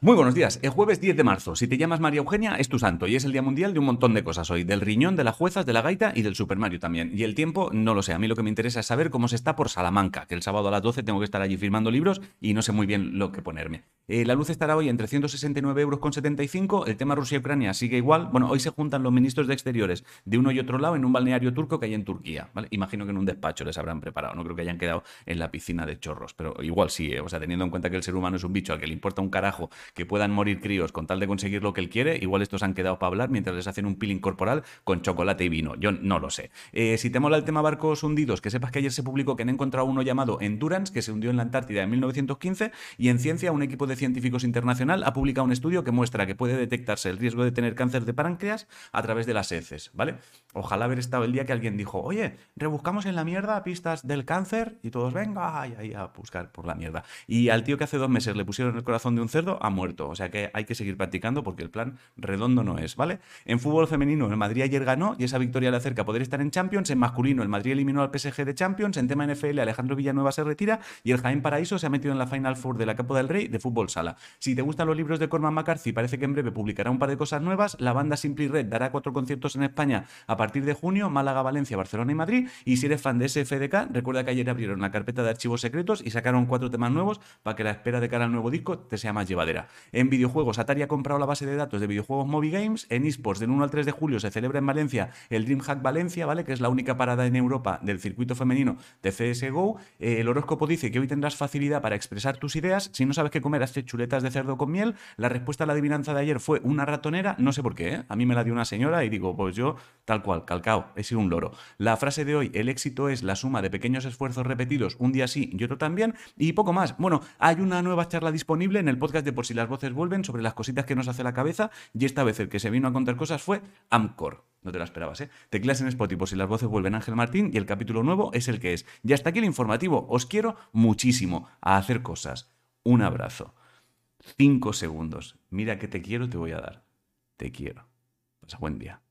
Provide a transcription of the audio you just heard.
Muy buenos días. El jueves 10 de marzo. Si te llamas María Eugenia, es tu santo y es el día mundial de un montón de cosas hoy. Del riñón, de las juezas, de la gaita y del Super Mario también. Y el tiempo, no lo sé. A mí lo que me interesa es saber cómo se está por Salamanca, que el sábado a las 12 tengo que estar allí firmando libros y no sé muy bien lo que ponerme. Eh, la luz estará hoy entre 169 euros con 75. El tema Rusia-Ucrania sigue igual. Bueno, hoy se juntan los ministros de Exteriores de uno y otro lado en un balneario turco que hay en Turquía. Imagino que en un despacho les habrán preparado. No creo que hayan quedado en la piscina de chorros, pero igual sí. ¿eh? O sea, teniendo en cuenta que el ser humano es un bicho al que le importa un carajo que puedan morir críos con tal de conseguir lo que él quiere, igual estos han quedado para hablar mientras les hacen un peeling corporal con chocolate y vino. Yo no lo sé. Eh, si te mola el tema barcos hundidos, que sepas que ayer se publicó que han encontrado uno llamado Endurance, que se hundió en la Antártida en 1915, y en ciencia un equipo de científicos internacional ha publicado un estudio que muestra que puede detectarse el riesgo de tener cáncer de páncreas a través de las heces, ¿vale? Ojalá haber estado el día que alguien dijo, oye, rebuscamos en la mierda pistas del cáncer y todos, venga, a buscar por la mierda. Y al tío que hace dos meses le pusieron el corazón de un cerdo, ha muerto. O sea que hay que seguir practicando porque el plan redondo no es, ¿vale? En fútbol femenino, el Madrid ayer ganó y esa victoria le acerca a poder estar en Champions. En masculino, el Madrid eliminó al PSG de Champions. En tema NFL, Alejandro Villanueva se retira y el Jaén Paraíso se ha metido en la Final Four de la Copa del Rey de fútbol sala. Si te gustan los libros de Corman McCarthy, parece que en breve publicará un par de cosas nuevas. La banda Simply Red dará cuatro conciertos en España a partir de junio, Málaga, Valencia, Barcelona y Madrid. Y si eres fan de SFDK, recuerda que ayer abrieron la carpeta de archivos secretos y sacaron cuatro temas nuevos para que la espera de cara al nuevo disco te sea más llevadera. En videojuegos, Atari ha comprado la base de datos de videojuegos Moby Games. En esports, del 1 al 3 de julio, se celebra en Valencia el DreamHack Valencia, ¿vale? Que es la única parada en Europa del circuito femenino de CSGO. Eh, el horóscopo dice que hoy tendrás facilidad para expresar tus ideas. Si no sabes qué comer, hazte chuletas de cerdo con miel. La respuesta a la adivinanza de ayer fue una ratonera. No sé por qué, ¿eh? A mí me la dio una señora y digo, pues yo, tal cual, calcao, he sido un loro. La frase de hoy, el éxito es la suma de pequeños esfuerzos repetidos, un día sí y otro también, y poco más. Bueno, hay una nueva charla disponible en el podcast de Por si las voces vuelven sobre las cositas que nos hace la cabeza y esta vez el que se vino a contar cosas fue Amcor. No te la esperabas, ¿eh? Teclas en Spotify por si las voces vuelven Ángel Martín y el capítulo nuevo es el que es. Y hasta aquí el informativo. Os quiero muchísimo a hacer cosas. Un abrazo. Cinco segundos. Mira que te quiero, te voy a dar. Te quiero. Pasa buen día.